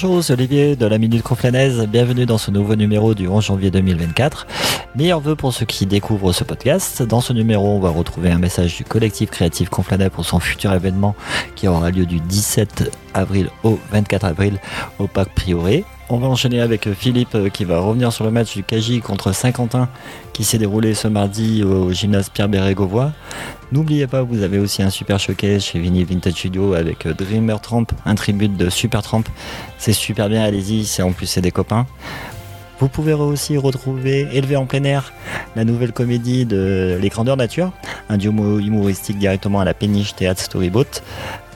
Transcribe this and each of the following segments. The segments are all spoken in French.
Bonjour, c'est Olivier de la Minute Conflanaise. Bienvenue dans ce nouveau numéro du 11 janvier 2024. Meilleurs vœux pour ceux qui découvrent ce podcast. Dans ce numéro, on va retrouver un message du collectif créatif Conflanais pour son futur événement qui aura lieu du 17 avril au 24 avril au Parc Prioré. On va enchaîner avec Philippe euh, qui va revenir sur le match du KJ contre Saint-Quentin qui s'est déroulé ce mardi au gymnase Pierre Bérégovois. N'oubliez pas, vous avez aussi un super showcase chez Vinny Vintage Studio avec euh, Dreamer Tramp, un tribute de Super Tramp. C'est super bien, allez-y, c'est en plus c'est des copains. Vous pouvez aussi retrouver Élevé en plein air, la nouvelle comédie de Les Grandeurs Nature, un duo humoristique directement à la péniche théâtre Storyboat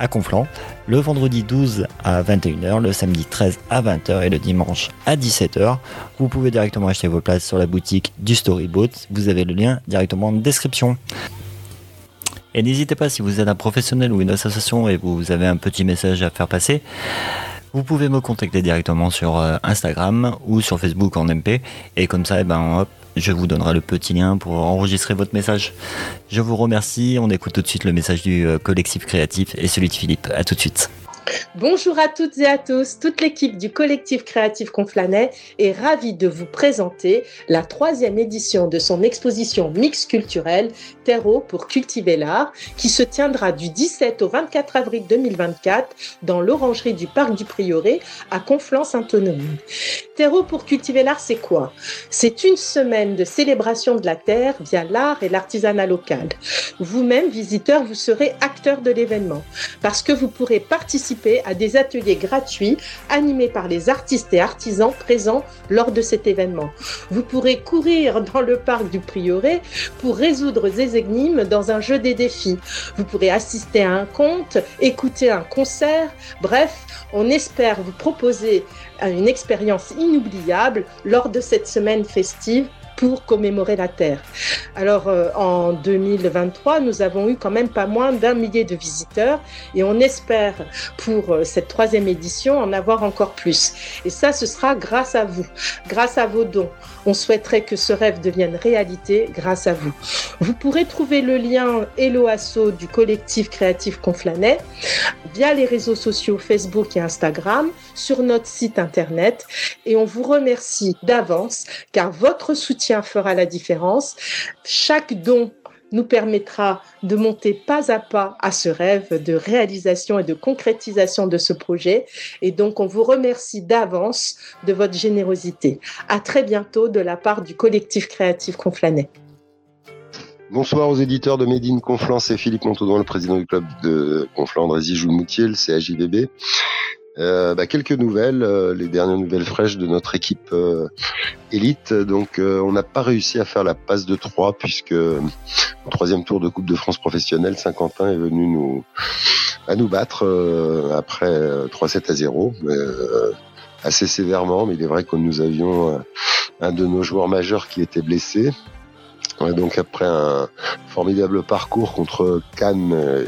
à Conflans, le vendredi 12 à 21h, le samedi 13 à 20h et le dimanche à 17h. Vous pouvez directement acheter vos places sur la boutique du Storyboat, vous avez le lien directement en description. Et n'hésitez pas si vous êtes un professionnel ou une association et vous avez un petit message à faire passer. Vous pouvez me contacter directement sur euh, Instagram ou sur Facebook en MP. Et comme ça, eh ben, hop, je vous donnerai le petit lien pour enregistrer votre message. Je vous remercie. On écoute tout de suite le message du euh, collectif créatif et celui de Philippe. À tout de suite. Bonjour à toutes et à tous. Toute l'équipe du collectif créatif Conflanet est ravie de vous présenter la troisième édition de son exposition mix culturelle Terreau pour cultiver l'art qui se tiendra du 17 au 24 avril 2024 dans l'orangerie du Parc du Prieuré à Conflans-Saint-Honoré. Terreau pour cultiver l'art, c'est quoi? C'est une semaine de célébration de la terre via l'art et l'artisanat local. Vous-même, visiteurs, vous serez acteur de l'événement parce que vous pourrez participer à des ateliers gratuits animés par les artistes et artisans présents lors de cet événement. Vous pourrez courir dans le parc du Prieuré pour résoudre des énigmes dans un jeu des défis. Vous pourrez assister à un conte, écouter un concert. Bref, on espère vous proposer une expérience inoubliable lors de cette semaine festive pour commémorer la Terre. Alors euh, en 2023, nous avons eu quand même pas moins d'un millier de visiteurs et on espère pour euh, cette troisième édition en avoir encore plus. Et ça, ce sera grâce à vous, grâce à vos dons. On souhaiterait que ce rêve devienne réalité grâce à vous. Vous pourrez trouver le lien Hello Asso du collectif créatif Conflanet via les réseaux sociaux Facebook et Instagram sur notre site internet et on vous remercie d'avance car votre soutien fera la différence. Chaque don nous permettra de monter pas à pas à ce rêve de réalisation et de concrétisation de ce projet. Et donc, on vous remercie d'avance de votre générosité. À très bientôt de la part du collectif créatif Conflanet. Bonsoir aux éditeurs de Médine Conflans, c'est Philippe Montaudon, le président du club de Conflans, Andrézy Joulmoutier, le CAJVB. Euh, bah, quelques nouvelles, euh, les dernières nouvelles fraîches de notre équipe euh, élite. Donc, on n'a pas réussi à faire la passe de 3 puisque au troisième tour de Coupe de France professionnelle, Saint-Quentin est venu nous à nous battre après 3-7 à 0. assez sévèrement, mais il est vrai que nous avions un de nos joueurs majeurs qui était blessé, donc après un formidable parcours contre Cannes, euh,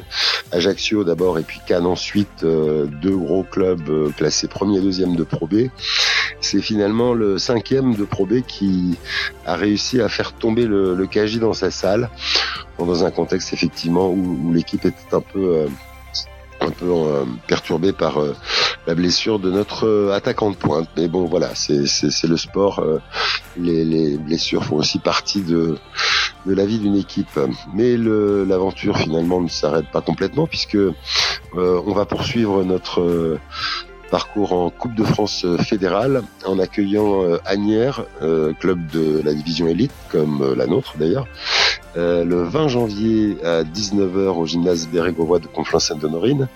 Ajaccio d'abord et puis Cannes ensuite, euh, deux gros clubs euh, classés premier et deuxième de Pro B. C'est finalement le cinquième de Pro B qui a réussi à faire tomber le, le dans sa salle, dans un contexte effectivement où, l'équipe était un peu un peu euh, perturbé par euh, la blessure de notre euh, attaquant de pointe. Mais bon, voilà, c'est le sport. Les, les, blessures font aussi partie de, de la vie d'une équipe. Mais l'aventure finalement ne s'arrête pas complètement puisque on va poursuivre notre parcours en Coupe de France fédérale en accueillant Agnières, club de la division élite comme la nôtre d'ailleurs, euh, le 20 janvier à 19h au gymnase Bérégovois de Conflans-Sainte-Honorine.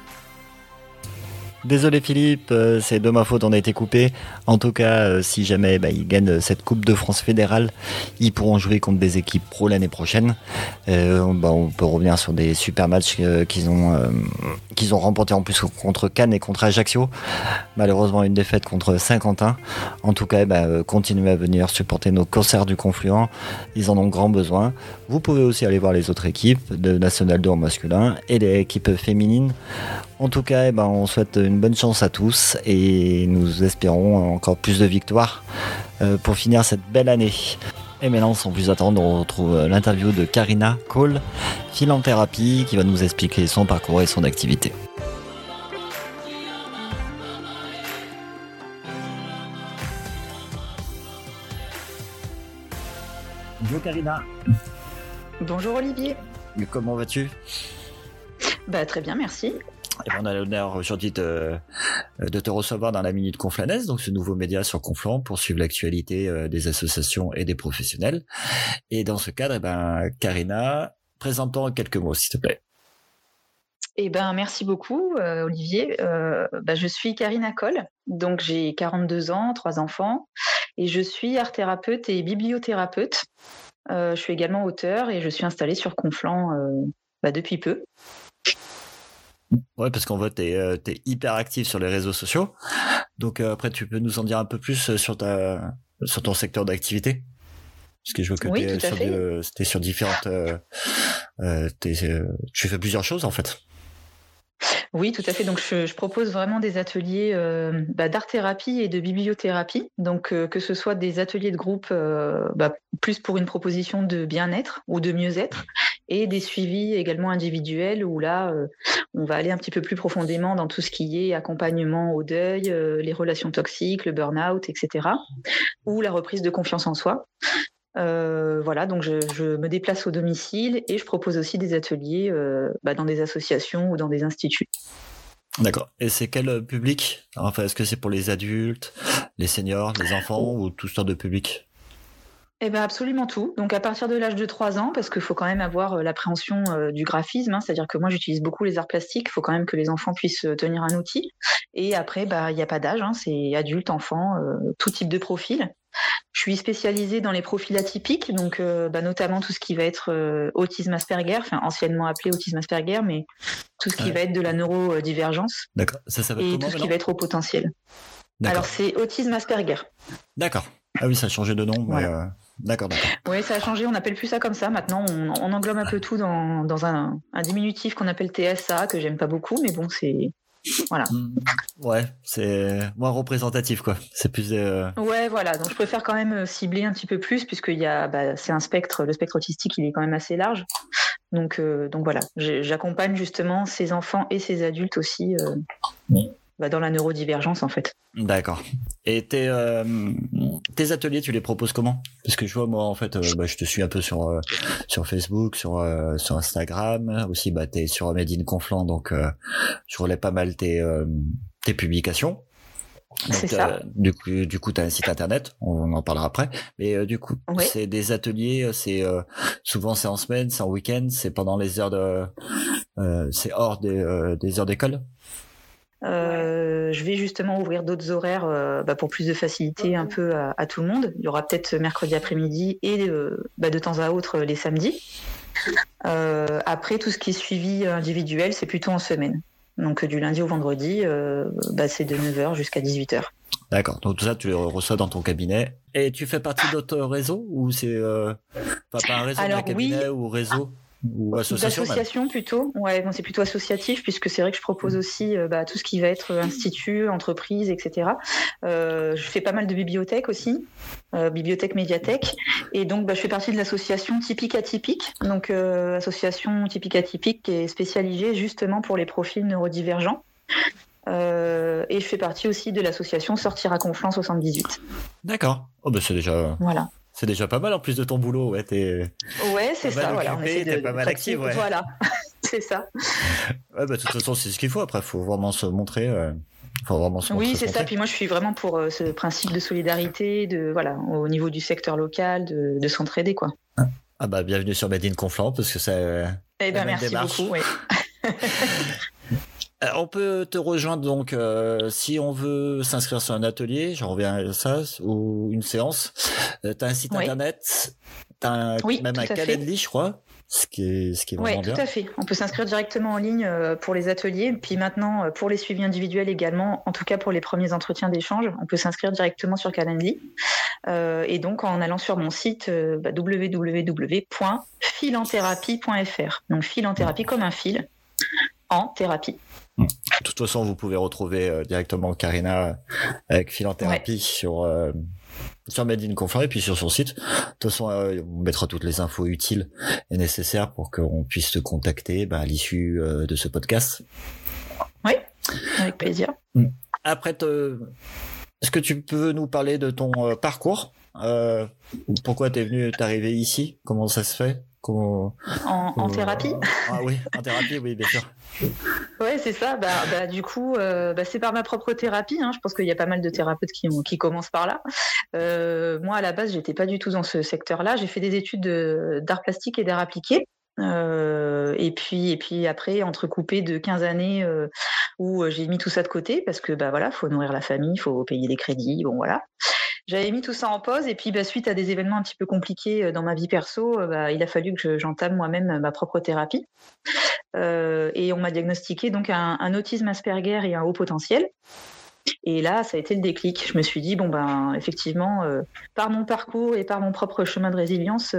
Désolé Philippe, euh, c'est de ma faute, on a été coupé. En tout cas, euh, si jamais bah, ils gagnent cette Coupe de France fédérale, ils pourront jouer contre des équipes pro l'année prochaine. Euh, bah, on peut revenir sur des super matchs qu'ils ont, remportés en plus contre Cannes et contre Ajaccio. Malheureusement, une défaite contre Saint-Quentin. En tout cas, bah, continuez à venir supporter nos concerts du Confluent. Ils en ont grand besoin. Vous pouvez aussi aller voir les autres équipes de National 2 en masculin et les équipes féminines. En tout cas, eh ben, on souhaite une bonne chance à tous et nous espérons encore plus de victoires euh, pour finir cette belle année. Et maintenant, sans plus attendre, on retrouve l'interview de Karina Cole, philanthérapie, qui va nous expliquer son parcours et son activité. Bonjour Karina. Bonjour Olivier. Comment vas-tu? Bah, Très bien, merci. Et on a l'honneur aujourd'hui de, de te recevoir dans la Minute Conflanaise, donc ce nouveau média sur Conflant pour suivre l'actualité euh, des associations et des professionnels. Et dans ce cadre, eh ben, Karina, présentons quelques mots, s'il te plaît. Eh ben, merci beaucoup, euh, Olivier. Euh, bah, je suis Karina Coll, donc j'ai 42 ans, trois enfants, et je suis art thérapeute et bibliothérapeute. je suis également auteur et je suis installée sur Conflant bah, depuis peu. Ouais, parce qu'en fait, tu es, es, hyper actif sur les réseaux sociaux. Donc euh, après, tu peux nous en dire un peu plus euh, sur ta sur ton secteur d'activité? Parce que je vois que oui, tu es, sur différentes... Euh, euh tu fais plusieurs choses en fait. Oui, tout à fait. Donc, je, je propose vraiment des ateliers euh, bah, d'art-thérapie et de bibliothérapie. Donc, euh, que ce soit des ateliers de groupe euh, bah, plus pour une proposition de bien-être ou de mieux-être, et des suivis également individuels où là, on va aller un petit peu plus profondément dans tout ce qui est accompagnement au deuil, les relations toxiques, le burn-out, etc., ou la reprise de confiance en soi. Euh, voilà, donc je, me déplace au domicile et je propose aussi des ateliers euh, bah, dans des associations ou dans des instituts. D'accord. Et c'est quel public? Enfin, est-ce que c'est pour les adultes, les seniors, les enfants ou tout sortes de public eh ben absolument tout. Donc à partir de l'âge de 3 ans, parce qu'il faut quand même avoir euh, l'appréhension du graphisme, hein, c'est-à-dire que moi j'utilise beaucoup les arts plastiques, il faut quand même que les enfants puissent tenir un outil. Et après, bah il n'y a pas d'âge, hein, c'est adulte, enfant, tout type de profil. Je suis spécialisée dans les profils atypiques, donc euh, bah, notamment tout ce qui va être euh, autisme Asperger, enfin anciennement appelé autisme Asperger, mais tout ce qui va être de la neurodivergence. D'accord. Ça, ça va et tout ce qui va être au potentiel. Alors c'est autisme Asperger. D'accord. Ah oui, ça a changé de nom. Euh, d'accord, d'accord. Oui, ça a changé. On n'appelle plus ça comme ça. Maintenant, on, englobe un peu tout dans, un, un, diminutif qu'on appelle TSA, que j'aime pas beaucoup, mais bon, c'est voilà. Mm. Ouais, c'est moins représentatif quoi. C'est plus. Euh... Ouais, voilà. Donc je préfère quand même euh, cibler un petit peu plus puisqu'il y a, bah, c'est un spectre. Le spectre autistique, il est quand même assez large. Donc, euh, donc voilà. J'accompagne justement ces enfants et ces adultes aussi. Euh, mm. Bah, dans la neurodivergence en fait. D'accord. Et tes, euh, tes ateliers, tu les proposes comment? Parce que je vois moi en fait, euh, bah, je te suis un peu sur euh, sur Facebook, sur sur Instagram, aussi bah t'es sur Made in Conflant, donc je relais pas mal tes tes publications. C'est ça. du coup, du coup, t'as un site internet. On en parlera après. Mais du coup, c'est des ateliers. C'est souvent c'est en semaine, c'est en week-end, c'est pendant les heures de, c'est hors des, des heures d'école? Euh, je vais justement ouvrir d'autres horaires euh, bah, pour plus de facilité un peu à, tout le monde. Il y aura peut-être mercredi après-midi et euh, bah, de temps à autre les samedis. après, tout ce qui est suivi individuel, c'est plutôt en semaine. Donc du lundi au vendredi, bah, c'est de 9h jusqu'à 18h. D'accord. Donc tout ça, tu le reçois dans ton cabinet. Et tu fais partie d'autres réseaux ou c'est pas, un réseau, mais un cabinet ou réseau? Ou association plutôt. Ouais, bon, c'est plutôt associatif puisque c'est vrai que je propose mm. aussi euh, bah, tout ce qui va être institut, entreprise, etc. Euh, je fais pas mal de bibliothèques aussi, euh, bibliothèque, médiathèque, et donc bah, je fais partie de l'association typique atypique, donc euh, association typique atypique qui est spécialisée justement pour les profils neurodivergents. Euh, et je fais partie aussi de l'association Sortir à Conflans 78. D'accord. Oh ben c'est déjà. Voilà. C'est déjà pas mal en plus de ton boulot, ouais. Es ouais, c'est ça. Voilà, on essaie de, pas mal active, ouais. Voilà, c'est ça. Ouais, bah, de toute façon, c'est ce qu'il faut. Après, faut vraiment se montrer. Euh, faut vraiment se oui, c'est ça. Puis moi, je suis vraiment pour euh, ce principe de solidarité, de voilà, au niveau du secteur local, de, de s'entraider, quoi. Ah bah, bienvenue sur Made in Conflant, parce que c'est. Eh ben, merci beaucoup. Oui. Euh, on peut te rejoindre donc euh, si on veut s'inscrire sur un atelier, j'en reviens à ça, ou une séance. Euh, t'as un site internet, t'as un, même un calendrier, je crois. Ce qui est, ce qui est vraiment Oui, tout à fait. On peut s'inscrire directement en ligne pour les ateliers. Puis maintenant, pour les suivis individuels également, en tout cas pour les premiers entretiens d'échange, on peut s'inscrire directement sur Calendly. Euh, et donc en allant sur mon site bah, www.filenthérapie.fr. Donc fil en thérapie comme un fil en thérapie. De toute façon, vous pouvez retrouver euh, directement Karina euh, avec Philanthérapie sur euh, sur Made in et puis sur son site. De toute façon, on mettra toutes les infos utiles et nécessaires pour qu'on puisse te contacter bah, à l'issue de ce podcast. Oui, avec plaisir. Après, te... est-ce que tu peux nous parler de ton parcours? Pourquoi t'es venu, t'es ici? Comment ça se fait? En, en, thérapie? Ah oui, en thérapie, oui, bien sûr. Ouais, c'est ça. Bah, bah, du coup, euh, bah, c'est par ma propre thérapie. Hein. Je pense qu'il y a pas mal de thérapeutes qui, qui commencent par là. Euh, moi, à la base, j'étais pas du tout dans ce secteur-là. J'ai fait des études d'art plastique et d'art appliqué. Euh, et puis et puis après entrecoupé de 15 années où j'ai mis tout ça de côté parce que bah voilà faut nourrir la famille faut payer des crédits bon voilà j'avais mis tout ça en pause et puis bah, suite à des événements un petit peu compliqués euh, dans ma vie perso, euh, bah, il a fallu que j'entame moi-même euh, ma propre thérapie. et on m'a diagnostiqué donc un, autisme Asperger et un haut potentiel. Et là, ça a été le déclic. Je me suis dit, bon, ben, effectivement, par mon parcours et par mon propre chemin de résilience,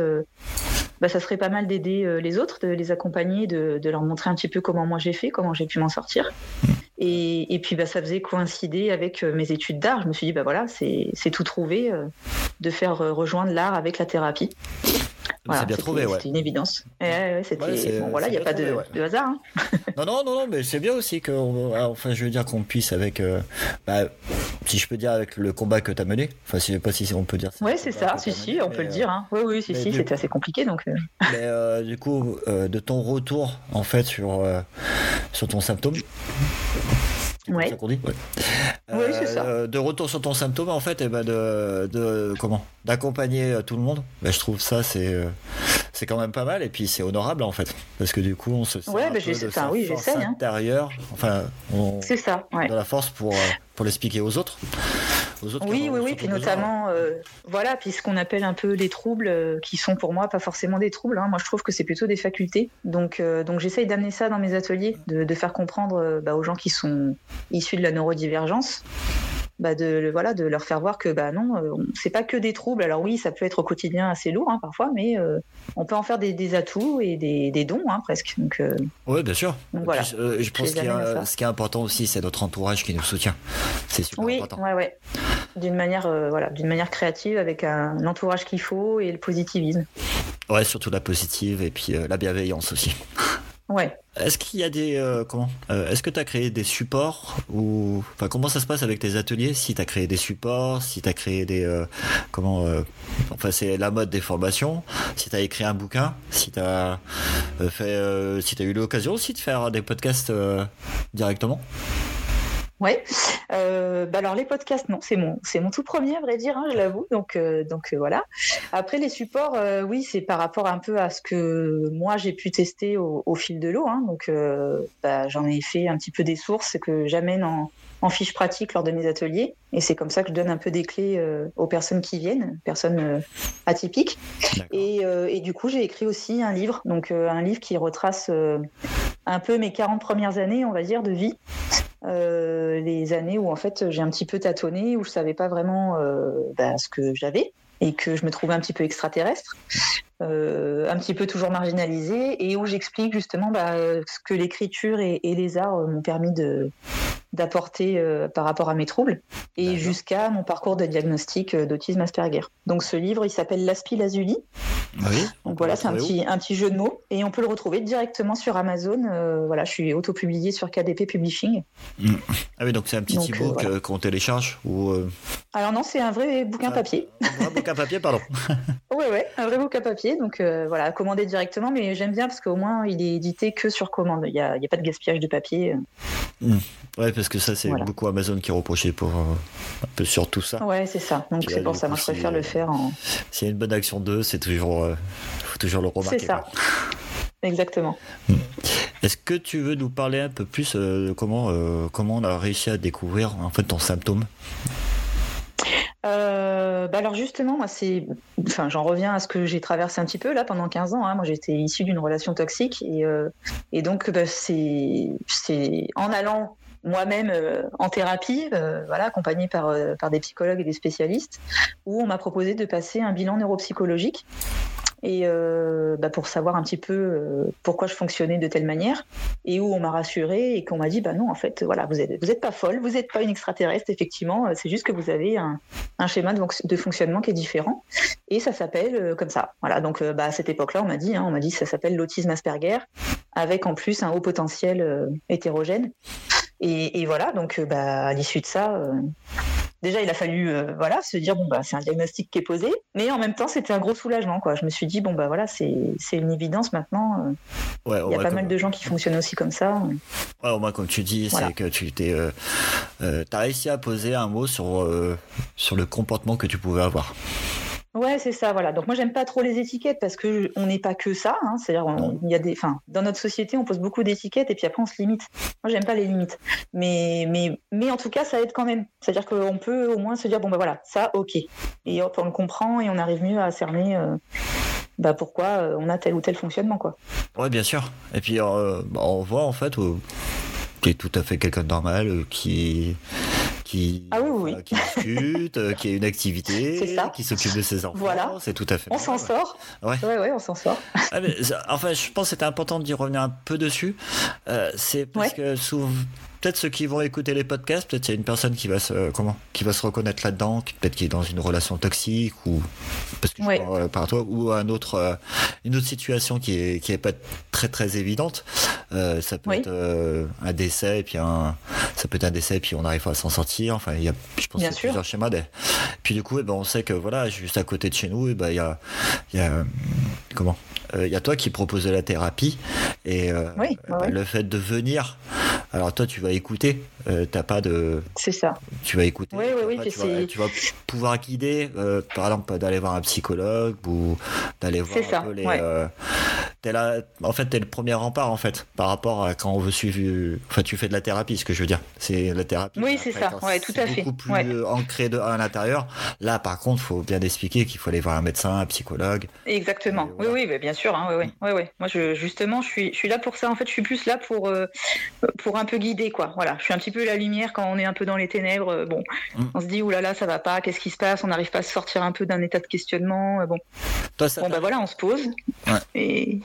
bah, ça serait pas mal d'aider les autres, de les accompagner, de, de, leur montrer un petit peu comment moi j'ai fait, comment j'ai pu m'en sortir. Et, et, puis bah, ça faisait coïncider avec euh, mes études d'art. Je me suis dit, bah voilà, c'est tout trouvé euh, de faire euh, rejoindre l'art avec la thérapie. Voilà, bien trouvé, ouais. C'était une évidence. Ouais, bon, voilà, il n'y a pas de, de hasard. Hein. non, non, non, non, mais c'est bien aussi que, enfin, je veux dire qu'on puisse avec, bah, si je peux dire avec le combat que tu as mené. Enfin, je sais pas si on peut dire. ça. Oui, c'est ça. Si, si, on peut le dire. Hein. Oui, oui, si, si, c'était assez compliqué, donc. Mais du coup, de ton retour en fait sur sur ton symptôme. Ouais. oui, c'est ça. Euh, de retour sur ton symptôme, en fait, et eh ben de, de comment? D'accompagner euh, tout le monde. Ben, je trouve ça c'est euh, c'est quand même pas mal et puis c'est honorable en fait parce que du coup on se sent ouais, un peu de sa oui, force hein. intérieure. Enfin, c'est ça. Ouais. De la force pour pour l'expliquer aux autres oui, oui, oui, puis notamment, euh, voilà, puis ce qu'on appelle un peu les troubles, euh, qui sont pour moi pas forcément des troubles. Hein. Moi, je trouve que c'est plutôt des facultés. Donc, euh, donc j'essaye d'amener ça dans mes ateliers, de, faire comprendre bah, aux gens qui sont issus de la neurodivergence bah de voilà de leur faire voir que bah non euh, c'est pas que des troubles. Alors oui ça peut être au quotidien assez lourd hein, parfois mais euh, on peut en faire des, atouts et des, dons hein, presque. Donc euh, oui bien sûr. donc, voilà. je pense que ce qui est important aussi c'est notre entourage qui nous soutient. C'est super oui, important. ouais ouais. D'une manière voilà d'une manière créative avec un, entourage qu'il faut et le positivisme. Ouais surtout la positive et puis la bienveillance aussi Ouais. Est-ce qu'il y a des euh, comment euh, Est-ce que tu as créé des supports ou enfin comment ça se passe avec tes ateliers? Si tu as créé des supports, si tu as créé des euh, comment enfin c'est la mode des formations, si tu as écrit un bouquin, si tu fait si tu as eu l'occasion aussi de faire des podcasts directement? Ouais. Euh, bah alors les podcasts, non, c'est mon, c'est mon tout premier, à vrai dire, hein, je l'avoue. Donc, euh, donc euh, voilà. Après les supports, euh, oui, c'est par rapport un peu à ce que moi j'ai pu tester au, au fil de l'eau. Hein, donc, bah, j'en ai fait un petit peu des sources que j'amène en, en fiche pratique lors de mes ateliers. Et c'est comme ça que je donne un peu des clés aux personnes qui viennent, personnes atypiques. Et, et, du coup, j'ai écrit aussi un livre, donc un livre qui retrace un peu mes 40 premières années, on va dire, de vie. Euh, les années où en fait j'ai un petit peu tâtonné, où je savais pas vraiment euh, bah, ce que j'avais et que je me trouvais un petit peu extraterrestre, euh, un petit peu toujours marginalisé, et où j'explique justement bah, ce que l'écriture et, les arts m'ont permis de, d'apporter euh, par rapport à mes troubles et jusqu'à mon parcours de diagnostic euh, d'autisme Asperger. Donc ce livre, il s'appelle L'Aspi Lazuli. Oui, Donc voilà, c'est un petit, un petit jeu de mots et on peut le retrouver directement sur Amazon. Euh, voilà, je suis auto-publié sur KDP Publishing. Mm. Ah oui, donc c'est un petit e-book qu'on télécharge ou Alors non, c'est un vrai bouquin papier. Un vrai bouquin papier, pardon. oui, oui, un vrai bouquin papier. Donc voilà, commandé directement, mais j'aime bien parce qu'au moins il est édité que sur commande. Il n'y a, a, pas de gaspillage de papier. Mm. Ouais, parce que ça, c'est beaucoup Amazon qui est reproché pour euh, un peu sur tout ça. Ouais, c'est ça. Donc c'est pour ça, moi je préfère le faire en. S'il y a une bonne action 2, c'est toujours, euh, faut toujours le remarquer. C'est ça. Exactement. Hmm. Est-ce que tu veux nous parler un peu plus euh, de comment, comment on a réussi à découvrir en fait ton symptôme? Bah alors justement, moi c'est, enfin j'en reviens à ce que j'ai traversé un petit peu là pendant 15 ans. Hein. Moi j'étais issue d'une relation toxique et, et donc bah, c'est, c'est en allant moi-même euh, en thérapie, euh, voilà, accompagnée par, euh, par des psychologues et des spécialistes, où on m'a proposé de passer un bilan neuropsychologique. Et bah, pour savoir un petit peu pourquoi je fonctionnais de telle manière. Et où on m'a rassuré et qu'on m'a dit bah non en fait voilà vous êtes vous pas folle vous n'êtes pas une extraterrestre effectivement c'est juste que vous avez un, un schéma de, de, fonctionnement qui est différent. Et ça s'appelle comme ça. Voilà donc bah, à cette époque là on m'a dit hein, on m'a dit ça s'appelle l'autisme Asperger avec en plus un haut potentiel hétérogène et, et, voilà, donc euh, bah, à l'issue de ça, euh, déjà, il a fallu euh, voilà se dire bon bah c'est un diagnostic qui est posé, mais en même temps c'était un gros soulagement quoi. Je me suis dit bon bah voilà c'est une évidence maintenant. Ouais, il y a pas mal de gens qui fonctionnent aussi comme ça. Ouais, au moins comme tu dis, c'est que tu t'es as réussi à poser un mot sur sur le comportement que tu pouvais avoir. Ouais, c'est ça, voilà. Donc moi j'aime pas trop les étiquettes parce que on n'est pas que ça. Hein. C'est-à-dire, il y a des, enfin, dans notre société, on pose beaucoup d'étiquettes et puis après on se limite. Moi j'aime pas les limites, mais mais mais en tout cas ça aide quand même. C'est-à-dire qu'on peut au moins se dire bon ben voilà, ça ok, et hop on le comprend et on arrive mieux à cerner. Euh, bah pourquoi euh, on a tel ou tel fonctionnement quoi. Ouais bien sûr. Et puis euh, bah, on voit en fait tu es tout à fait quelqu'un de normal qui qui, ah qui discute, euh, qui a une activité, qui s'occupe de ses enfants. Voilà. C'est tout à fait. On s'en sort. Ouais. ouais, on s'en sort. Ah, enfin, je pense que c'était important d'y revenir un peu dessus. Euh, c'est parce que souvent, peut-être ceux qui vont écouter les podcasts, peut-être il y a une personne qui va se comment, qui va se reconnaître là-dedans, peut-être qui est dans une relation toxique ou parce que je parle, euh, par toi ou un autre, euh, une autre situation qui est qui est pas très très évidente. Euh, ça peut être un décès et puis un, ça peut être un décès et puis on arrive à s'en sortir. Enfin, il y a, je pense, y a plusieurs schémas. Des... Puis du coup, eh ben, on sait que voilà, juste à côté de chez nous, eh ben, il y a, il y a comment il y a toi qui propose la thérapie et le fait de venir alors toi, tu vas écouter, euh, t'as pas de. C'est ça. Tu vas écouter. Oui, oui, oui. Tu, vas, tu, vas, pouvoir guider, euh, par exemple, d'aller voir un psychologue ou d'aller voir un peu les. Euh, es là, en fait, t'es le premier rempart en fait par rapport à quand on veut suivre. Enfin, tu fais de la thérapie, ce que je veux dire. C'est la thérapie. Oui, c'est ça. Ouais, tout à fait. Beaucoup plus ancré de, à l'intérieur. Là, par contre, faut bien expliquer qu'il faut aller voir un médecin, un psychologue. Exactement. Oui, oui, bien sûr. Hein, oui, oui, oui, Moi, je, justement, je suis, je suis là pour ça. En fait, je suis plus là pour pour un peu guidé, quoi. Voilà, je suis un petit peu la lumière quand on est un peu dans les ténèbres. Euh, bon, mm. on se dit, oulala, là là, ça va pas, qu'est-ce qui se passe? On n'arrive pas à sortir un peu d'un état de questionnement. Euh, bon, Toi, ça bon bah voilà, on se pose. Et...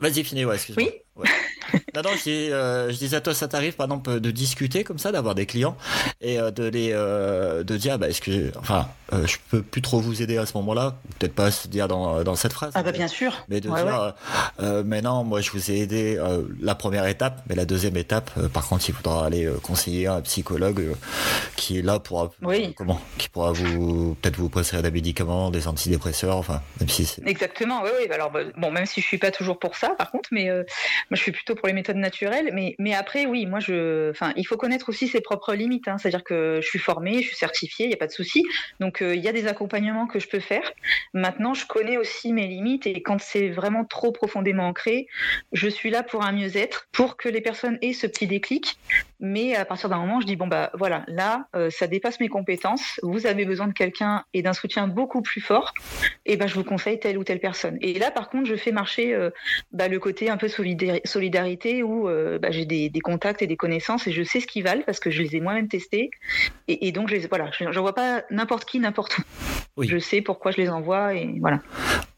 Vas-y, finis, ouais, excuse-moi. Oui. non, non, je, euh, je, disais à toi, ça t'arrive par exemple de discuter comme ça, d'avoir des clients et euh, de les euh, de dire, bah, que, enfin, je peux plus trop vous aider à ce moment-là, peut-être pas se dire dans, dans cette phrase. Ah bah bien sûr. Mais de dire, mais non, moi je vous ai aidé la première étape, mais la deuxième étape, par contre, il faudra aller conseiller un psychologue qui est là pour comment, qui pourra vous peut-être vous prescrire des médicaments, des antidépresseurs, enfin, même si c'est. Exactement, oui, oui. Alors bah, bon, même si je suis pas toujours pour ça, par contre, mais moi, je suis plutôt pour les méthodes naturelles, mais, mais après, oui, moi, je, enfin, il faut connaître aussi ses propres limites. Hein. C'est-à-dire que je suis formée, je suis certifiée, il n'y a pas de souci. Donc, euh, il y a des accompagnements que je peux faire. Maintenant, je connais aussi mes limites et quand c'est vraiment trop profondément ancré, je suis là pour un mieux-être, pour que les personnes aient ce petit déclic. Mais à partir d'un moment, je dis bon bah voilà, là, euh, ça dépasse mes compétences. Vous avez besoin de quelqu'un et d'un soutien beaucoup plus fort. Et ben, je vous conseille telle ou telle personne. Et là, par contre, je fais marcher euh, bah, le côté un peu solidarité où euh, bah, j'ai des, contacts et des connaissances et je sais ce qu'ils valent parce que je les ai moi-même testés. Et, donc, je les, voilà, j'envoie pas n'importe qui, n'importe où. Je sais pourquoi je les envoie et voilà.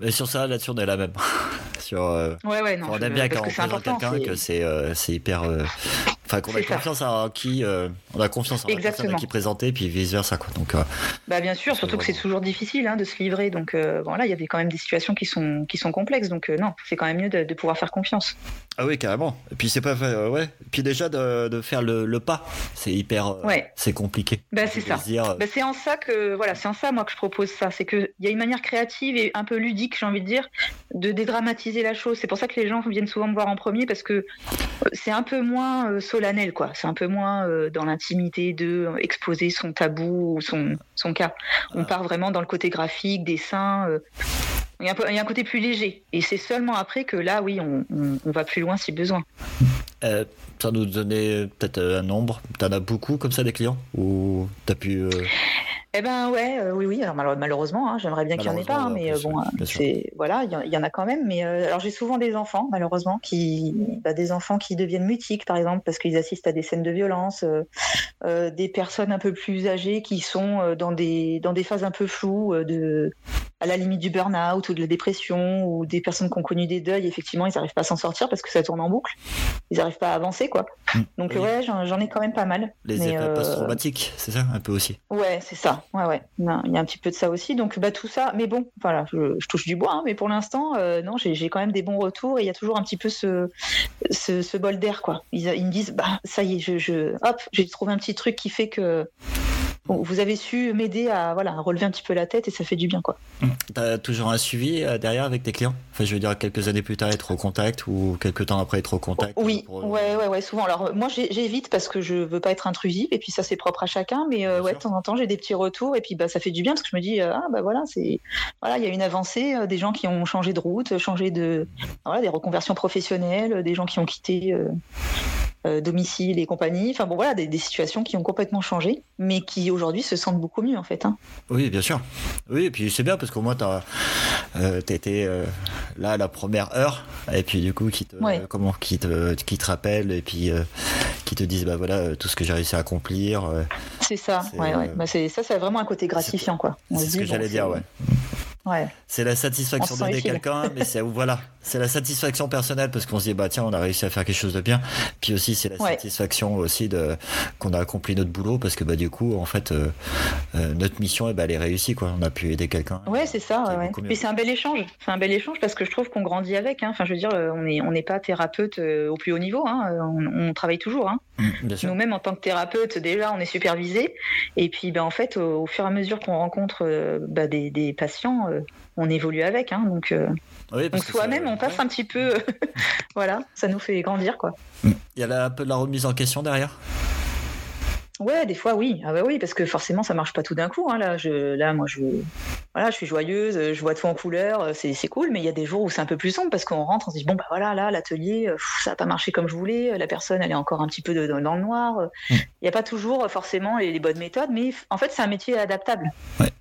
Mais sur ça, là-dessus, on est la même. Sur, euh, ouais, ouais, non. On aime bien quand on présente quelqu'un que c'est euh, hyper. Enfin, qu'on a confiance à qui, on a confiance en la personne à qui présenter, puis vice versa, quoi. Donc, bah bien sûr, surtout que c'est toujours difficile hein, de se livrer. Donc, voilà, il y avait quand même des situations qui sont qui sont complexes. Donc, non, c'est quand même mieux de, de pouvoir faire confiance. Ah oui, carrément. Et puis c'est pas euh, ouais. Et puis déjà de, de faire le, le pas, c'est hyper, euh, ouais. c'est compliqué. Bah c'est ça. Euh, bah, c'est en ça que voilà, c'est en ça moi que je propose ça, c'est que il y a une manière créative et un peu ludique, j'ai envie de dire, de dédramatiser la chose. C'est pour ça que les gens viennent souvent me voir en premier parce que c'est un peu moins solennel quoi. C'est un peu moins dans l'intimité de exposer son tabou ou son son cas. On part vraiment dans le côté graphique, dessin. Il y, a un, côté plus léger. Et c'est seulement après que là, oui, on, va plus loin si besoin. Euh, ça nous donner peut-être un nombre T'en as beaucoup comme ça des clients? Ou t'as pu. Eh ben ouais, euh, oui, oui. Alors malheureusement, hein, j'aimerais bien qu'il n'y en ait pas, hein, mais euh, bon, c'est voilà, il y, en a quand même. Mais euh, alors j'ai souvent des enfants, malheureusement, qui bah, des enfants qui deviennent mutiques, par exemple, parce qu'ils assistent à des scènes de violence, des personnes un peu plus âgées qui sont dans des dans des phases un peu floues de à la limite du burn-out ou de la dépression, ou des personnes qui ont connu des deuils, effectivement, ils n'arrivent pas à s'en sortir parce que ça tourne en boucle. Ils n'arrivent pas à avancer, quoi. Mmh. Donc ouais, j'en ai quand même pas mal. Les effets post-traumatiques, c'est ça, un peu aussi. Ouais, c'est ça ouais, ouais. Il y a un petit peu de ça aussi. Donc, bah, tout ça. Mais bon, voilà, je, touche du bois, hein, mais pour l'instant, euh, non, j'ai quand même des bons retours et il y a toujours un petit peu ce, ce, bol d'air, quoi. Ils, me disent, bah, ça y est, je, hop, j'ai trouvé un petit truc qui fait que vous avez su m'aider à voilà relever un petit peu la tête et ça fait du bien quoi. Tu as toujours un suivi derrière avec tes clients? Enfin, je veux dire, quelques années plus tard, être au contact ou quelques temps après être au contact Oui, ouais, ouais, ouais, souvent. Alors, moi, j'évite parce que je veux pas être intrusive et puis ça, c'est propre à chacun. Mais ouais, de temps en temps, j'ai des petits retours et puis bah, ça fait du bien parce que je me dis, ah bah voilà, c'est voilà, il y a une avancée, des gens qui ont changé de route, changé de voilà, des reconversions professionnelles, des gens qui ont quitté euh, domicile et compagnie. Enfin bon, voilà, des, situations qui ont complètement changé, mais qui aujourd'hui se sentent beaucoup mieux en fait. Hein. Oui, bien sûr. Oui, et puis c'est bien parce qu'au moins tu as, euh, été euh, là la première heure, et puis du coup qui te, comment, qui te, qui te rappelle et puis qui te disent bah voilà tout ce que j'ai réussi à accomplir. c'est ça, ouais, ouais. Bah, c'est ça, c'est vraiment un côté gratifiant quoi. C'est ce que j'allais dire, ouais. C'est la satisfaction d'aider quelqu'un, mais c'est voilà, c'est la satisfaction personnelle parce qu'on se dit bah tiens on a réussi à faire quelque chose de bien. Puis aussi c'est la satisfaction aussi de qu'on a accompli notre boulot parce que bah du coup en fait euh, euh, notre mission eh ben, elle est réussie quoi. On a pu aider quelqu'un. Ouais c'est ça. Ouais. c'est un bel échange. C'est un bel échange parce que je trouve qu'on grandit avec. Hein. Enfin je veux dire on est on n'est pas thérapeute euh, au plus haut niveau. Hein. On, travaille toujours. Hein. Mmh, Nous-mêmes en tant que thérapeute déjà on est supervisé et puis ben en fait au, fur et à mesure qu'on rencontre bah, des, des, patients on évolue avec. Hein, donc, euh, donc soi-même, on passe un petit peu. voilà, ça nous fait grandir. quoi. Il y a un peu de la remise en question derrière? Ouais, des fois oui. Ah bah oui, parce que forcément ça marche pas tout d'un coup. Hein. Là, je, là, moi, je, voilà, je suis joyeuse, je vois tout en couleur, c'est, cool. Mais il y a des jours où c'est un peu plus sombre parce qu'on rentre, on se dit bon bah voilà, là, l'atelier, ça a pas marché comme je voulais. La personne, elle est encore un petit peu dans le noir. Mm. Il n'y a pas toujours forcément les, bonnes méthodes, mais en fait c'est un métier adaptable.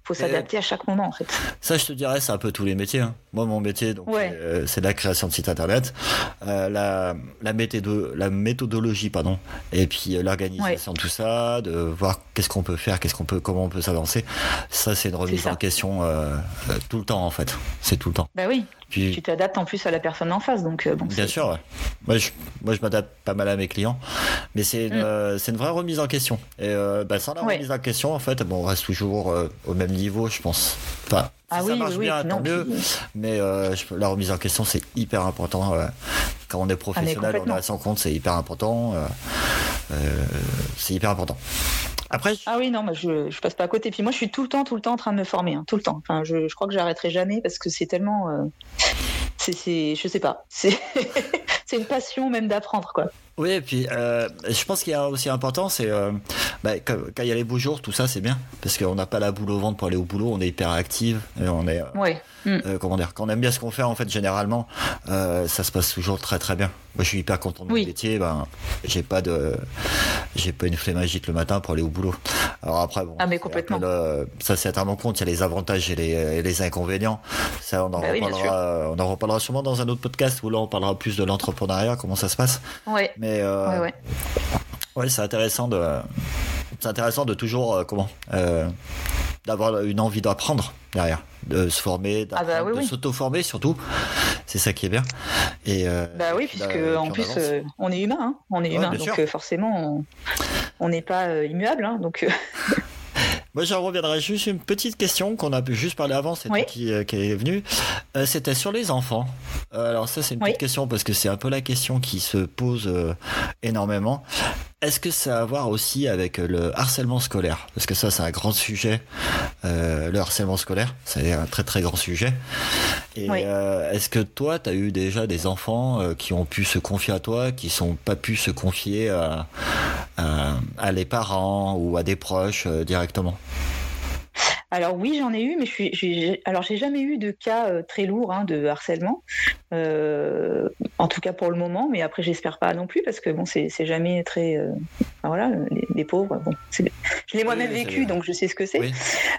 Faut s'adapter à chaque moment en fait. Ça, je te dirais, c'est un peu tous les métiers. Hein. Moi, mon métier, donc, euh, c'est la création de site internet, euh, la, la, la méthodologie, pardon, et puis euh, l'organisation de tout ça, de voir qu'est-ce qu'on peut faire, qu'est-ce qu'on peut, comment on peut s'avancer. Ça, c'est une remise en question tout le temps, en fait. C'est tout le temps. Bah oui. tu t'adaptes en plus à la personne en face, donc bon, Bien sûr, ouais. Moi, je, moi, je m'adapte pas mal à mes clients, mais c'est une, mm. une vraie remise en question. Et bah, sans la remise en question, en fait, bon, on reste toujours au même niveau, je pense. Enfin, ah ça marche bien, tant mieux. Mais euh, la remise en question, c'est hyper important. Euh, quand on est professionnel, on a son compte, c'est hyper important. Euh, c'est hyper important. Après, Ah oui, non, je, je passe pas à côté. Puis moi, je suis tout le temps, tout le temps en train de me former, hein, tout le temps. Enfin, je, je crois que j'arrêterai jamais parce que c'est tellement. C'est, je sais pas. C'est, c'est une passion même d'apprendre, quoi. Oui, et puis je pense qu'il y a aussi important, c'est bah, quand, il y a les beaux jours, tout ça, c'est bien. Parce qu'on n'a pas la boule au ventre pour aller au boulot, on est hyper active. Et on est, euh, mm. euh, comment dire, quand on aime bien ce qu'on fait, en fait, généralement, euh, ça se passe toujours très très bien. Moi, je suis hyper content de mon métier. Ben, j'ai pas de, j'ai pas une le matin pour aller au boulot. Alors après, bon. Ah, mais complètement. ça, c'est à mon compte. Il y a les avantages et les, les inconvénients. Ça, on en bah reparlera, on en reparlera sûrement dans un autre podcast où là, on parlera plus de l'entrepreneuriat, comment ça se passe. Ouais. Mais, ouais, ouais. ouais c'est intéressant de, c'est intéressant de toujours euh, comment euh, d'avoir une envie d'apprendre derrière, de se former, ah bah de s'auto-former surtout. C'est ça qui est bien. Et euh, bah oui, puisque en plus on est humain, hein. on est humain, donc forcément on n'est pas immuable, hein. donc. Moi, j'en reviendrai juste une petite question qu'on a pu juste parler avant, c'était qui, qui, est venu. c'était sur les enfants. alors ça, c'est une petite question parce que c'est un peu la question qui se pose énormément. Est-ce que ça a à voir aussi avec le harcèlement scolaire? Parce que ça, c'est un grand sujet. Euh, le harcèlement scolaire, c'est un très très grand sujet. Et euh, est-ce que toi, tu as eu déjà des enfants euh, qui ont pu se confier à toi, qui sont pas pu se confier à, à, à les parents ou à des proches directement? Alors oui, j'en ai eu, mais je suis, alors j'ai jamais eu de cas euh, très lourds hein, de harcèlement, euh, en tout cas pour le moment. Mais après, j'espère pas non plus parce que bon, c'est jamais très, euh, voilà, les, pauvres. Bon, je l'ai moi-même vécu, donc je sais ce que c'est.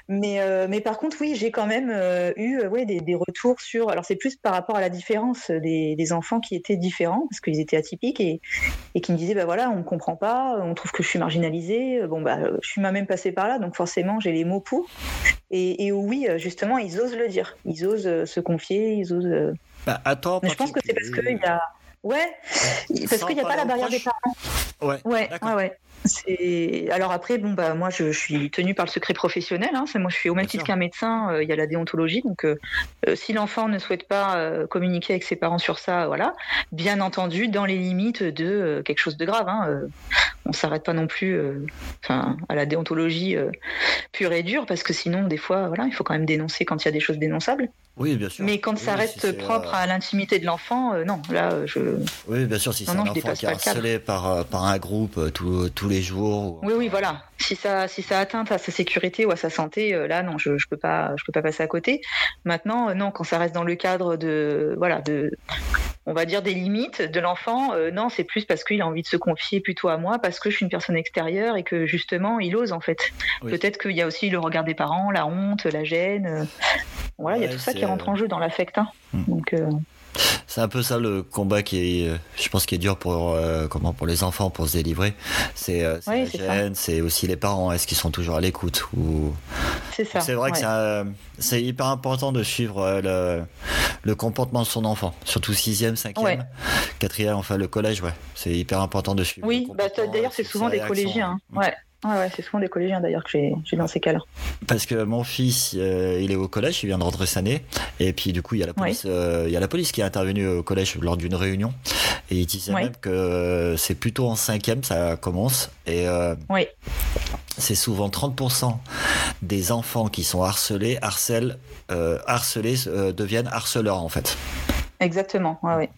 Mais mais par contre, oui, j'ai quand même eu ouais des, des, retours sur. Alors c'est plus par rapport à la différence des, des enfants qui étaient différents parce qu'ils étaient atypiques et, et qui me disaient bah voilà, on me comprend pas, on trouve que je suis marginalisée. Bon bah, je suis moi-même passée par là, donc forcément j'ai les mots pour. Et, oui, justement, ils osent le dire. Ils osent euh, se confier, ils osent. Euh, bah, attends, Mais je pense que c'est parce qu'il y a. Ouais, parce qu'il n'y a pas la barrière des parents. Ouais, ouais, ouais. C'est alors après bon bah moi je, suis tenue par le secret professionnel. Hein. moi je suis au même titre qu'un médecin. Euh, il y a la déontologie donc euh, euh, si l'enfant ne souhaite pas communiquer avec ses parents sur ça, voilà. Bien entendu dans les limites de quelque chose de grave. Hein, on s'arrête pas non plus à la déontologie pure et dure parce que sinon des fois voilà il faut quand même dénoncer quand il y a des choses dénonçables. Oui, bien sûr. Mais quand ça reste propre à l'intimité de l'enfant, non, là, je. Oui, bien sûr, si c'est un enfant qui est harcelé par, par un groupe tous les jours. Oui, oui, voilà. Si ça, si ça atteint à sa sécurité ou à sa santé, euh, là, non, je, je peux pas, je peux pas passer à côté. Maintenant, euh, non, quand ça reste dans le cadre de, voilà, de, on va dire des limites de l'enfant, euh, non, c'est plus parce qu'il a envie de se confier plutôt à moi, parce que je suis une personne extérieure et que justement, il ose en fait. Peut-être qu'il y a aussi le regard des parents, la honte, la gêne. voilà, il y a tout ça qui rentre en jeu dans l'affect. Hein. Hmm. Donc. C'est un peu ça le combat qui est, je pense, qui est dur pour euh, comment pour les enfants pour se délivrer. C'est euh, la gêne, c'est aussi les parents. Est-ce qu'ils sont toujours à l'écoute ou C'est ça. C'est vrai que c'est hyper important de suivre euh, le, comportement de son enfant, surtout sixième, cinquième, quatrième, enfin le collège, ouais. C'est hyper important de suivre. Oui, bah, d'ailleurs c'est souvent des collégiens. Hein. Ouais. Ouais, c'est souvent des collégiens d'ailleurs que j'ai dans ces cas-là. Parce que mon fils, euh, il est au collège, il vient de rentrer cette année, et puis du coup, il y a la police, euh, il y a la police qui est intervenue au collège lors d'une réunion, et il disait même que c'est plutôt en cinquième ça commence, et euh, c'est souvent 30% des enfants qui sont harcelés, harcèlent, harcelés deviennent harceleurs en fait. Exactement, ouais, ouais.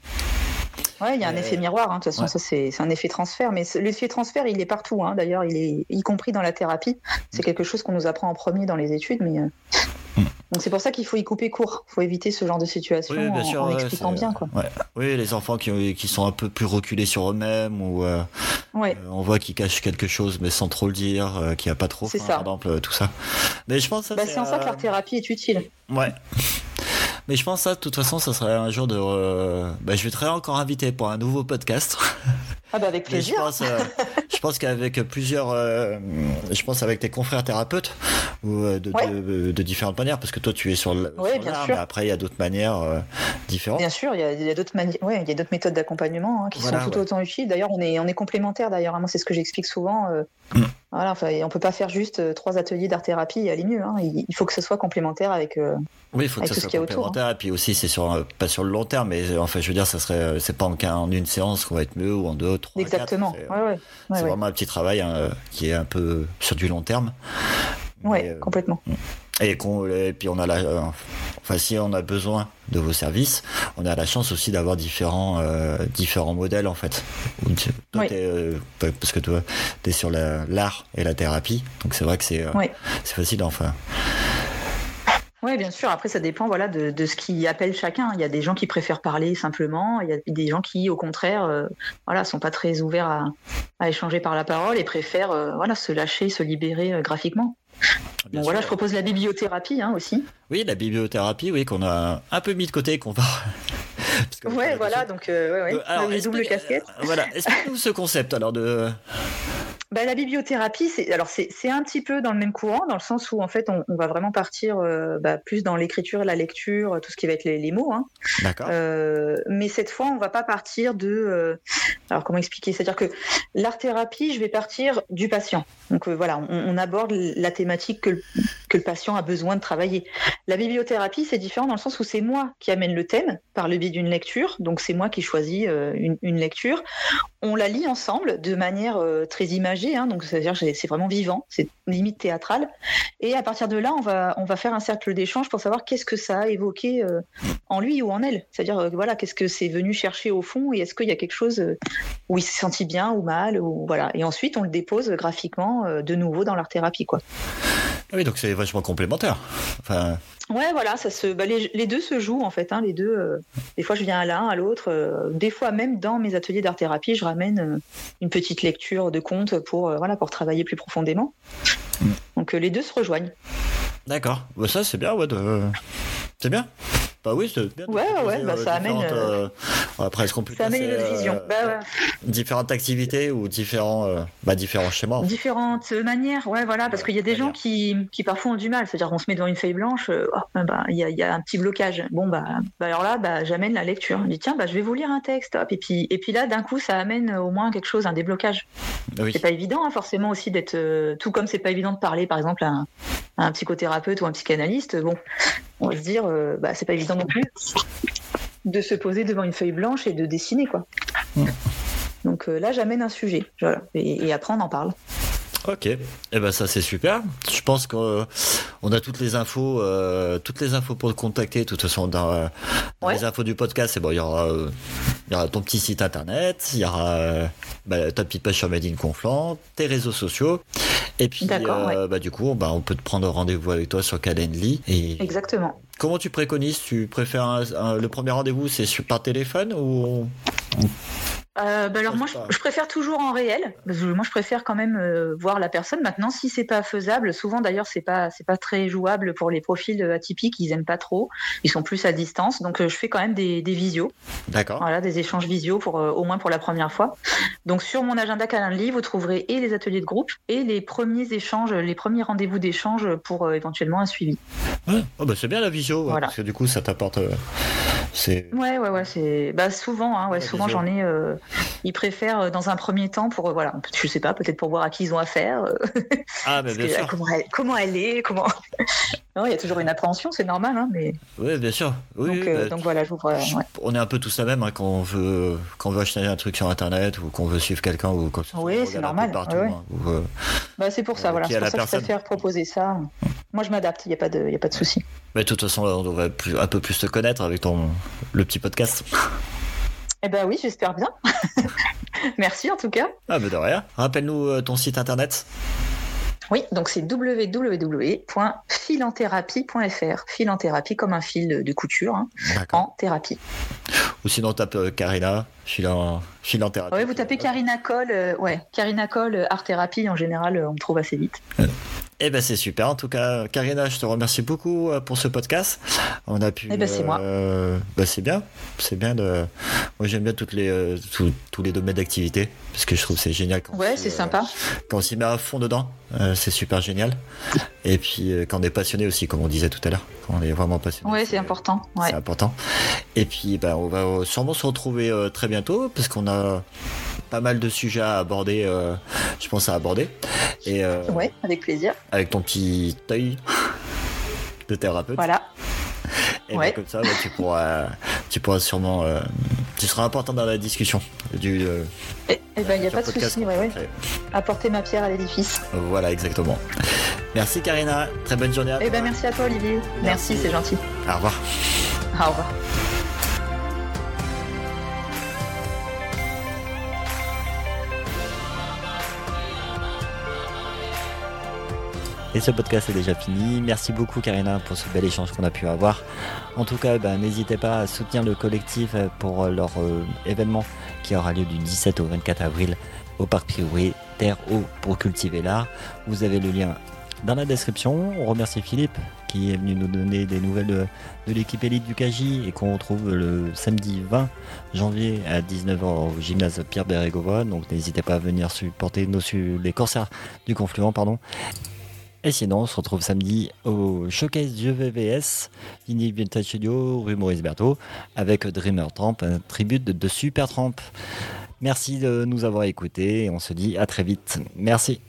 Ouais, il y a un effet miroir. Hein. De toute façon, ça c'est un effet transfert, mais l'effet transfert, il est partout. Hein. D'ailleurs, il est y compris dans la thérapie. C'est quelque chose qu'on nous apprend en premier dans les études, mais euh, mm. donc c'est pour ça qu'il faut y couper court. Il faut éviter ce genre de situation en, expliquant bien. Quoi. Oui, les enfants qui, qui, sont un peu plus reculés sur eux-mêmes ou euh, euh, on voit qu'ils cachent quelque chose mais sans trop le dire, qu'il n'y a pas trop. Ça. Par exemple, tout ça. Mais je pense. Bah, c'est en ça que la thérapie est utile. Ouais. Mais je pense ça, de toute façon, ça serait un jour de. Euh, bah, je vais te encore invité pour un nouveau podcast. Ah bah avec plaisir. je pense, euh, je pense qu'avec plusieurs, euh, je pense avec tes confrères thérapeutes ou de, de, différentes manières, parce que toi tu es sur le. Oui, bien sûr. Mais après il y a d'autres manières différentes. Bien sûr, il y a, d'autres manières. Ouais, il y a d'autres méthodes d'accompagnement hein, qui sont tout autant utiles. D'ailleurs, on est on est complémentaires. D'ailleurs, moi c'est ce que j'explique souvent. Mm. Voilà, enfin, on peut pas faire juste trois ateliers d'art thérapie et aller mieux. Hein. Il, faut que ce soit complémentaire avec. oui, il faut que ce soit complémentaire. Et puis aussi, c'est sur pas sur le long terme, mais enfin, je veux dire, ça serait, c'est pas en, en une séance qu'on va être mieux ou en deux, trois. Exactement. C'est vraiment un petit travail hein, qui est un peu sur du long terme. Oui, euh, complètement. Mm. Et, et, puis on a la, euh, enfin si on a besoin de vos services, on a la chance aussi d'avoir différents euh, différents modèles en fait. Toi, parce que toi, tu es sur l'art et la thérapie, donc c'est vrai que c'est c'est facile enfin. Oui, bien sûr. Après, ça dépend voilà, de, de, ce qui appelle chacun. Il y a des gens qui préfèrent parler simplement. Il y a des gens qui, au contraire, euh, voilà, sont pas très ouverts à, à, échanger par la parole et préfèrent euh, voilà, se lâcher, se libérer euh, graphiquement. Bien voilà, je propose la bibliothérapie hein, aussi. Oui, la bibliothérapie, oui, qu'on a un peu mis de côté, qu'on va. ouais, voilà, donc ouais, ouais. Alors, double casquette. voilà, explique-nous ce concept alors de bah, la bibliothérapie, c'est alors c'est un petit peu dans le même courant, dans le sens où en fait on, on va vraiment partir euh, bah, plus dans l'écriture, la lecture, tout ce qui va être les, les mots. Hein. D'accord. Euh, mais cette fois, on va pas partir de. Euh, alors comment expliquer? C'est-à-dire que l'art thérapie, je vais partir du patient. Donc euh, voilà, on, on, aborde la thématique que le, que le patient a besoin de travailler. La bibliothérapie, c'est différent dans le sens où c'est moi qui amène le thème par le biais d'une lecture. Donc c'est moi qui choisis une, une lecture. On la lit ensemble de manière très imagée Hein, donc c'est-à-dire c'est vraiment vivant, c'est limite théâtral. Et à partir de là, on va on va faire un cercle d'échange pour savoir qu'est-ce que ça a évoqué euh, en lui ou en elle. C'est-à-dire euh, voilà, qu'est-ce que c'est venu chercher au fond et est-ce qu'il y a quelque chose euh, où il s'est senti bien ou mal ou voilà. Et ensuite, on le dépose graphiquement de nouveau dans l'art thérapie quoi. Ah oui, donc c'est vachement complémentaire. Enfin, Ouais, voilà, ça se, bah, les, les, deux se jouent en fait. Hein, les deux, euh, des fois je viens à l'un, à l'autre. Euh, des fois même dans mes ateliers d'art thérapie, je ramène euh, une petite lecture de contes pour voilà pour travailler plus profondément. Mm. Donc les deux se rejoignent. D'accord, bah, ça c'est bien, ouais. De... C'est bien. Bah oui, c'est bien. Ouais, ouais, bah, ça amène. Après, est-ce qu'on peut Ça amène une autre vision. euh, Bah, ouais. différentes activités ou différents, euh, bah, différents schémas Différentes manières, ouais, voilà, parce qu'il y a des gens qui, qui parfois ont du mal. C'est-à-dire qu'on se met devant une feuille blanche, euh, oh, ah bah, il y, a, y a un petit blocage. Bon, bah, bah alors là, bah, j'amène la lecture. Je dis, tiens, bah, je vais vous lire un texte. Hop, et, puis, et puis là, d'un coup, ça amène au moins quelque chose, un déblocage. Oui. C'est pas évident, hein, forcément, aussi d'être. euh, tout comme c'est pas évident de parler, par exemple, à un, à un psychothérapeute ou un psychanalyste. Bon, on va se dire, euh, bah, c'est pas évident non plus de se poser devant une feuille blanche et de dessiner, quoi. Mm. Donc euh, là, j'amène un sujet. Voilà. Et, et après, on en parle. Ok, et eh ben ça c'est super. Je pense qu'on on a toutes les infos, euh, toutes les infos pour te contacter. De toute façon, dans, euh, dans Ouais. les infos du podcast, c'est bon. Il y aura, euh, il y aura ton petit site internet, il y aura euh, bah, ta petite page sur Made in Conflant, tes réseaux sociaux, et puis euh, bah, du coup, bah, on peut te prendre rendez-vous avec toi sur Calendly. Et Exactement. comment tu préconises? Tu préfères un- un- le premier rendez-vous, c'est par téléphone ou Euh, bah alors moi, je, préfère toujours en réel. Parce que moi, je préfère quand même euh, voir la personne. Maintenant, si c'est pas faisable, souvent d'ailleurs, c'est pas c'est pas très jouable pour les profils euh, atypiques. Ils aiment pas trop. Ils sont plus à distance. Donc, euh, je fais quand même des, des visios. D'accord. Voilà, des échanges visio pour au moins pour la première fois. Donc, sur mon agenda Calendly, vous trouverez et les ateliers de groupe et les premiers échanges, les premiers rendez-vous d'échange pour éventuellement un suivi. Ouais. Oh, bah, c'est bien la visio, Voilà. parce que du coup, ça t'apporte. c'est Ouais, ouais, ouais, c'est bah souvent, hein, ouais, souvent j'en ai. Ils préfèrent euh, dans un premier temps pour euh, voilà, je sais pas, peut-être pour voir à qui ils ont affaire, euh, ah, mais parce bien que, sûr. comment elle, comment elle est, comment. non, il y a toujours une appréhension, c'est normal, hein, mais Oui, bien sûr. Oui, donc, oui, bah, donc voilà, j'ouvre. ouais. on est un peu tous la même hein, quand on veut quand on veut acheter un truc sur internet ou qu'on veut suivre quelqu'un ou quand Oui, c'est normal, partout, ouais, ouais. hein, ou, euh, Bah, c'est pour ça, Euh, voilà, c'est est pour ça que je personne. préfère proposer ça. Moi, je m'adapte, il n'y a pas de, il y a pas de souci. mais de toute façon là, on plus, un peu plus te connaître avec ton le petit podcast. Eh ben oui, j'espère bien. Merci en tout cas. Ah mais de rien. Rappelle-nous euh, ton site internet. Oui, donc c'est www.philenthérapie.fr. Fil en thérapie comme un fil de couture, hein, en thérapie. Ou sinon tape euh, Karina, file en file en thérapie. Ouais, vous tapez Karina Coll, euh, ouais, Karina Coll, art thérapie, en général, euh, on me trouve assez vite. Eh ben c'est super. En tout cas, Karina, je te remercie beaucoup euh, pour ce podcast. On a pu. Eh ben, c'est moi. euh, bah, c'est bien. C'est bien de. Moi j'aime bien toutes les euh, tous, les domaines d'activité parce que je trouve que c'est génial. Quand on Ouais, s'y, c'est sympa. Quand on s'y met à fond dedans, c'est super génial. Et puis quand on est passionné aussi, comme on disait tout à l'heure, quand on est vraiment passionné. Ouais, c'est important. Ouais. C'est important. Et puis, ben, on va sûrement se retrouver très bientôt parce qu'on a pas mal de sujets à aborder. euh, je pense à aborder. Et euh, Ouais, avec plaisir. avec ton petit œil de thérapeute. Voilà. Et ben, Ouais. comme ça, ben, tu pourras, tu pourras sûrement, euh, tu seras important dans la discussion du. Eh eh ben, il n'y a pas de souci. Ouais. Apporter ma pierre à l'édifice. Voilà, exactement. Merci Karina. Très bonne journée à Eh toi. ben, merci à toi, Olivier. Merci. Merci, c'est gentil. Au revoir. Au revoir. Et ce podcast est déjà fini. Merci beaucoup Karina pour ce bel échange qu'on a pu avoir. En tout cas, ben, n'hésitez pas à soutenir le collectif euh, pour euh, leur euh, événement qui aura lieu du 17 au 24 avril au parc privé Terre Eau pour cultiver l'art. Vous avez le lien dans la description. On remercie Philippe qui est venu nous donner des nouvelles de, l'équipe élite du KJ et qu'on retrouve le samedi 20 janvier à 19h au gymnase Pierre Bérégovoy. Donc n'hésitez pas à venir supporter nos, les corsaires du Confluent. Pardon. Et sinon, on se retrouve samedi au Showcase du VVS, Unique Vintage Studio, rue Maurice Berthaud, avec Dreamer Tramp, un tribute de Super Tramp. Merci de nous avoir écoutés et on se dit à très vite. Merci.